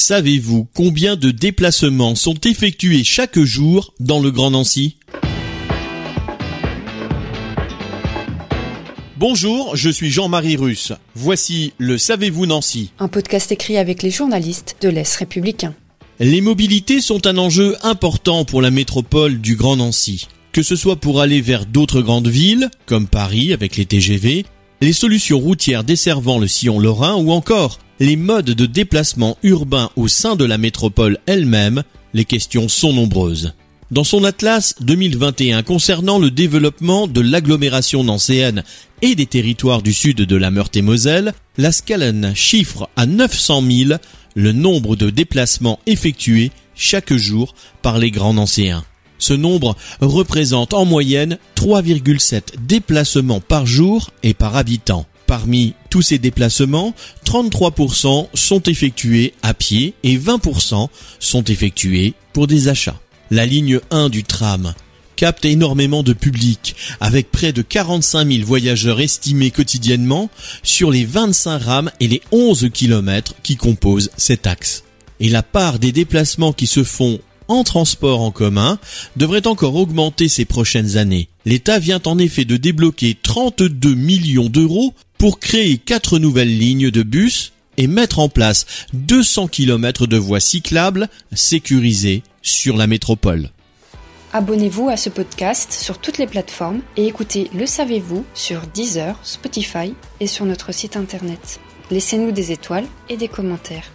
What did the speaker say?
Savez-vous combien de déplacements sont effectués chaque jour dans le Grand Nancy? Bonjour, je suis Jean-Marie Russe. Voici le Savez-vous Nancy Un podcast écrit avec les journalistes de l'Est républicain. Les mobilités sont un enjeu important pour la métropole du Grand Nancy. Que ce soit pour aller vers d'autres grandes villes, comme Paris avec les TGV, les solutions routières desservant le sillon lorrain ou encore les modes de déplacement urbain au sein de la métropole elle-même, les questions sont nombreuses. Dans son atlas 2021 concernant le développement de l'agglomération nancéenne et des territoires du sud de la Meurthe-et-Moselle, la Scalen chiffre à 900 000 le nombre de déplacements effectués chaque jour par les grands nancéens. Ce nombre représente en moyenne 3,7 déplacements par jour et par habitant. Parmi tous ces déplacements, 33% sont effectués à pied et 20% sont effectués pour des achats. La ligne 1 du tram capte énormément de public, avec près de 45 000 voyageurs estimés quotidiennement sur les 25 rames et les 11 kilomètres qui composent cet axe. Et la part des déplacements qui se font en transport en commun devrait encore augmenter ces prochaines années. L'État vient en effet de débloquer 32 millions d'euros pour créer quatre nouvelles lignes de bus et mettre en place 200 km de voies cyclables sécurisées sur la métropole. Abonnez-vous à ce podcast sur toutes les plateformes et écoutez Le Savez-vous sur Deezer, Spotify et sur notre site internet. Laissez-nous des étoiles et des commentaires.